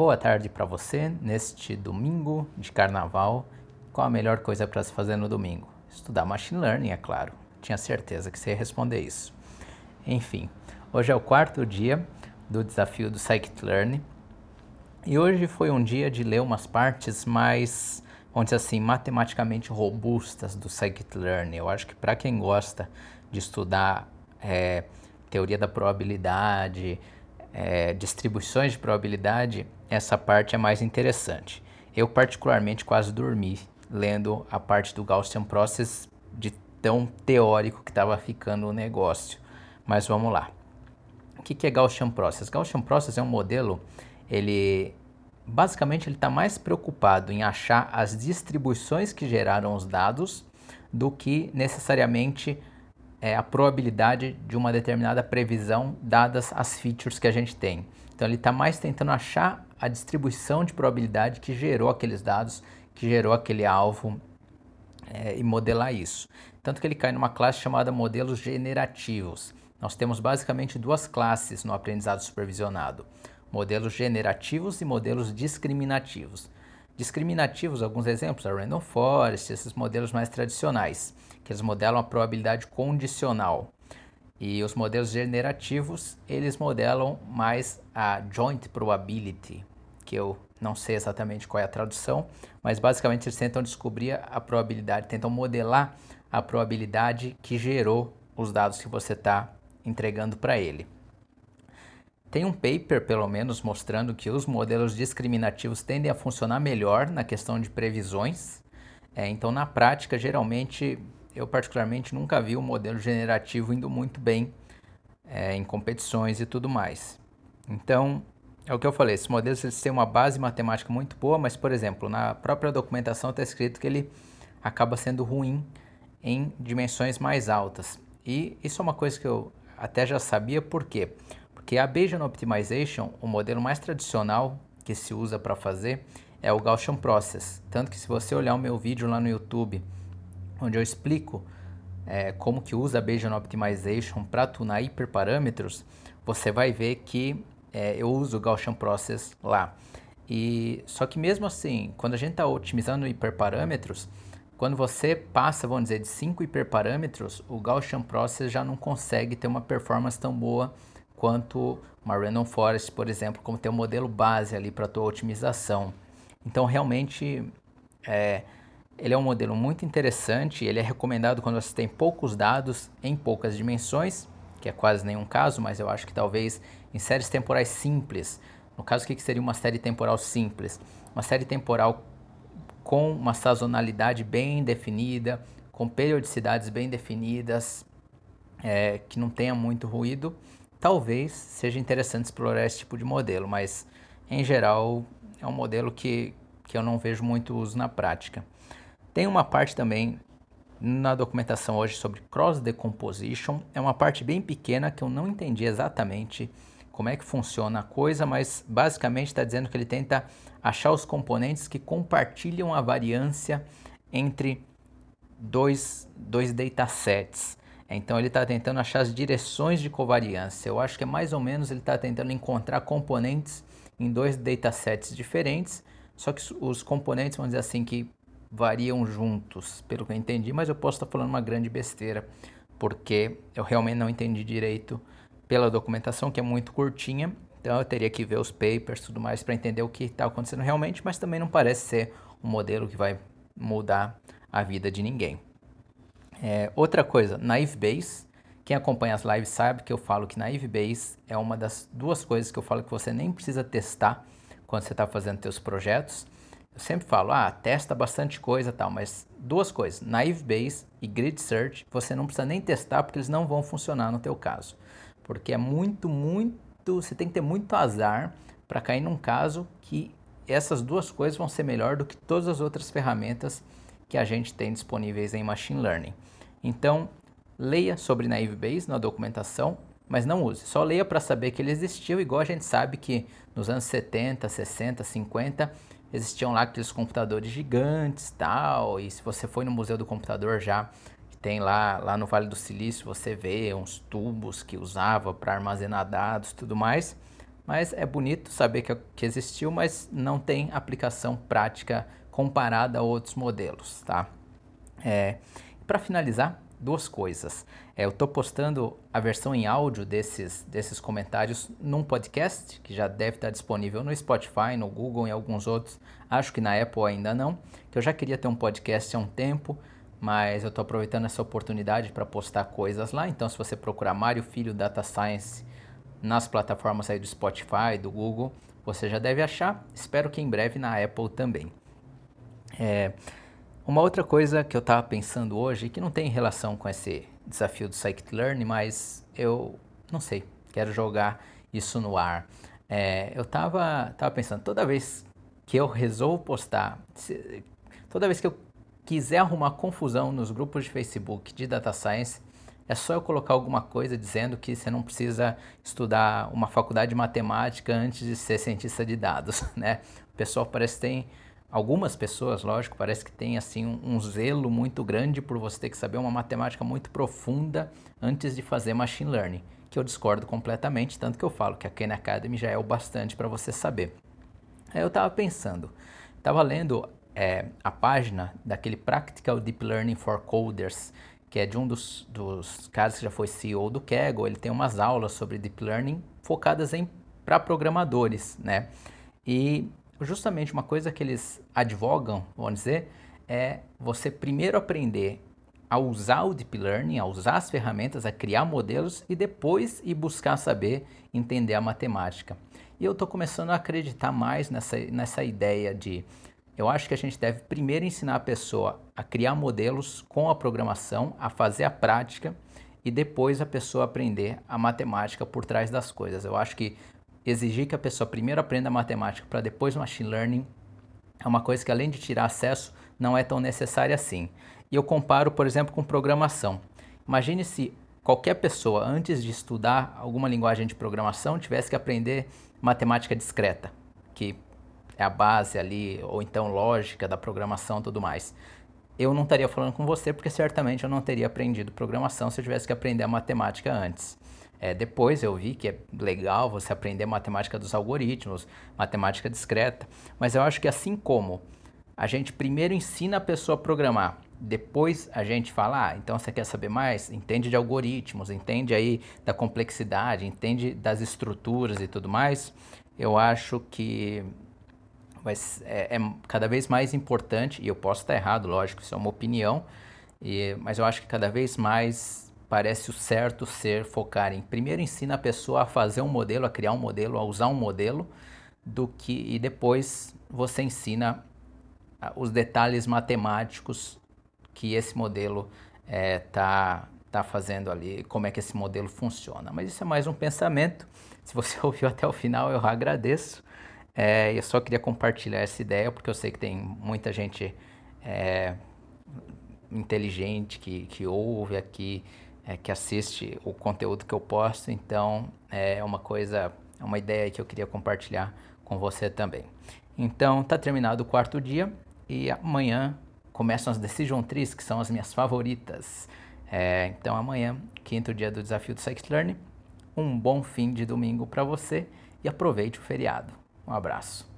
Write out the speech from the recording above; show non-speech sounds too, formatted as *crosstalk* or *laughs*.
Boa tarde para você neste domingo de carnaval. Qual a melhor coisa para se fazer no domingo? Estudar machine learning, é claro. Tinha certeza que você ia responder isso. Enfim, hoje é o quarto dia do desafio do Scikit-Learn e hoje foi um dia de ler umas partes mais, vamos dizer assim, matematicamente robustas do Scikit-Learn. Eu acho que para quem gosta de estudar é, teoria da probabilidade, é, distribuições de probabilidade, essa parte é mais interessante. Eu, particularmente, quase dormi lendo a parte do Gaussian Process de tão teórico que estava ficando o negócio. Mas vamos lá. O que, que é Gaussian Process? Gaussian Process é um modelo, ele basicamente ele está mais preocupado em achar as distribuições que geraram os dados do que necessariamente é, a probabilidade de uma determinada previsão dadas as features que a gente tem. Então ele está mais tentando achar a distribuição de probabilidade que gerou aqueles dados, que gerou aquele alvo é, e modelar isso. Tanto que ele cai numa classe chamada modelos generativos. Nós temos basicamente duas classes no aprendizado supervisionado: modelos generativos e modelos discriminativos. Discriminativos, alguns exemplos, a Random Forest, esses modelos mais tradicionais, que eles modelam a probabilidade condicional. E os modelos generativos, eles modelam mais a joint probability, que eu não sei exatamente qual é a tradução, mas basicamente eles tentam descobrir a probabilidade, tentam modelar a probabilidade que gerou os dados que você está entregando para ele. Tem um paper, pelo menos, mostrando que os modelos discriminativos tendem a funcionar melhor na questão de previsões. É, então, na prática, geralmente, eu particularmente nunca vi o um modelo generativo indo muito bem é, em competições e tudo mais. Então, é o que eu falei, esses modelos eles têm uma base matemática muito boa, mas, por exemplo, na própria documentação está escrito que ele acaba sendo ruim em dimensões mais altas. E isso é uma coisa que eu até já sabia, por quê? Porque a Bayesian Optimization, o modelo mais tradicional que se usa para fazer, é o Gaussian Process. Tanto que se você olhar o meu vídeo lá no YouTube, onde eu explico é, como que usa a Bayesian Optimization para tunar hiperparâmetros, você vai ver que é, eu uso o Gaussian Process lá. E só que mesmo assim, quando a gente está otimizando hiperparâmetros, quando você passa, vamos dizer, de 5 hiperparâmetros, o Gaussian Process já não consegue ter uma performance tão boa quanto uma Random Forest, por exemplo, como ter um modelo base ali para a tua otimização. Então, realmente, é, ele é um modelo muito interessante, ele é recomendado quando você tem poucos dados em poucas dimensões, que é quase nenhum caso, mas eu acho que talvez em séries temporais simples. No caso, o que seria uma série temporal simples? Uma série temporal com uma sazonalidade bem definida, com periodicidades bem definidas, é, que não tenha muito ruído, talvez seja interessante explorar esse tipo de modelo, mas em geral é um modelo que, que eu não vejo muito uso na prática. Tem uma parte também na documentação hoje sobre cross decomposition, é uma parte bem pequena que eu não entendi exatamente como é que funciona a coisa, mas basicamente está dizendo que ele tenta achar os componentes que compartilham a variância entre dois, dois datasets. Então ele está tentando achar as direções de covariância. Eu acho que é mais ou menos ele está tentando encontrar componentes em dois datasets diferentes, só que os componentes, vamos dizer assim, que variam juntos, pelo que eu entendi, mas eu posso estar falando uma grande besteira, porque eu realmente não entendi direito pela documentação, que é muito curtinha, então eu teria que ver os papers tudo mais para entender o que está acontecendo realmente, mas também não parece ser um modelo que vai mudar a vida de ninguém. É, outra coisa, Naive Base. Quem acompanha as lives sabe que eu falo que Naive Base é uma das duas coisas que eu falo que você nem precisa testar quando você está fazendo seus projetos. Eu sempre falo, ah, testa bastante coisa tal, mas duas coisas, Naive Base e Grid Search, você não precisa nem testar porque eles não vão funcionar no teu caso. Porque é muito, muito, você tem que ter muito azar para cair num caso que essas duas coisas vão ser melhor do que todas as outras ferramentas que a gente tem disponíveis em Machine Learning. Então, leia sobre Naive Bayes na documentação, mas não use. Só leia para saber que ele existiu, igual a gente sabe que nos anos 70, 60, 50 existiam lá aqueles computadores gigantes tal. E se você foi no Museu do Computador já, tem lá, lá no Vale do Silício, você vê uns tubos que usava para armazenar dados tudo mais. Mas é bonito saber que, que existiu, mas não tem aplicação prática comparada a outros modelos, tá? É, Para finalizar, duas coisas. É, eu estou postando a versão em áudio desses, desses comentários num podcast, que já deve estar disponível no Spotify, no Google e alguns outros. Acho que na Apple ainda não. Que eu já queria ter um podcast há um tempo, mas eu estou aproveitando essa oportunidade para postar coisas lá. Então, se você procurar Mário Filho Data Science nas plataformas aí do Spotify, do Google, você já deve achar. Espero que em breve na Apple também. É, uma outra coisa que eu estava pensando hoje, que não tem relação com esse desafio do Scikit-Learn, mas eu não sei, quero jogar isso no ar. É, eu estava tava pensando, toda vez que eu resolvo postar, se, toda vez que eu quiser arrumar confusão nos grupos de Facebook de Data Science, é só eu colocar alguma coisa dizendo que você não precisa estudar uma faculdade de matemática antes de ser cientista de dados, *laughs* né? O pessoal parece que tem Algumas pessoas, lógico, parece que tem assim um, um, zelo muito grande por você ter que saber uma matemática muito profunda antes de fazer machine learning, que eu discordo completamente, tanto que eu falo que a Khan Academy já é o bastante para você saber. Aí eu estava pensando, estava lendo é, a página daquele Practical Deep Learning for Coders, que é de um dos, dos caras que já foi CEO do Kaggle, ele tem umas aulas sobre Deep Learning focadas em para programadores, né? E justamente uma coisa que eles advogam, vamos dizer, é você primeiro aprender a usar o deep learning, a usar as ferramentas, a criar modelos e depois ir buscar saber entender a matemática. E eu estou começando a acreditar mais nessa, nessa ideia de eu acho que a gente deve primeiro ensinar a pessoa a criar modelos com a programação, a fazer a prática e depois a pessoa aprender a matemática por trás das coisas. Eu acho que exigir que a pessoa primeiro aprenda matemática para depois machine learning é uma coisa que além de tirar acesso não é tão necessária assim. E eu comparo, por exemplo, com programação. Imagine se qualquer pessoa antes de estudar alguma linguagem de programação tivesse que aprender matemática discreta, que é a base ali, ou então lógica da programação e tudo mais. Eu não estaria falando com você porque certamente eu não teria aprendido programação se eu tivesse que aprender a matemática antes. É, depois eu vi que é legal você aprender matemática dos algoritmos, matemática discreta, mas eu acho que assim como a gente primeiro ensina a pessoa a programar, depois a gente fala, ah, então você quer saber mais? Entende de algoritmos, entende aí da complexidade, entende das estruturas e tudo mais. Eu acho que mas é, é, cada vez mais importante, e eu posso estar errado, lógico, isso é uma opinião, e, mas eu acho que cada vez mais parece o certo ser focar em primeiro ensina a pessoa a fazer um modelo, a criar um modelo, a usar um modelo, do que e depois você ensina ah, os detalhes matemáticos que esse modelo está é, tá, tá fazendo ali, como é que esse modelo funciona. Mas isso é mais um pensamento. Se você *laughs* ouviu até o final, eu agradeço. É, eu só queria compartilhar essa ideia porque eu sei que tem muita gente é, inteligente que, que ouve aqui é, que assiste o conteúdo que eu posto, então é uma coisa, é uma ideia que eu queria compartilhar com você também. Então tá terminado o quarto dia e amanhã começam as Decision Trees, que são as minhas favoritas. É, então amanhã, quinto dia do desafio do Scikit Learn, um bom fim de domingo para você e aproveite o feriado. Um abraço.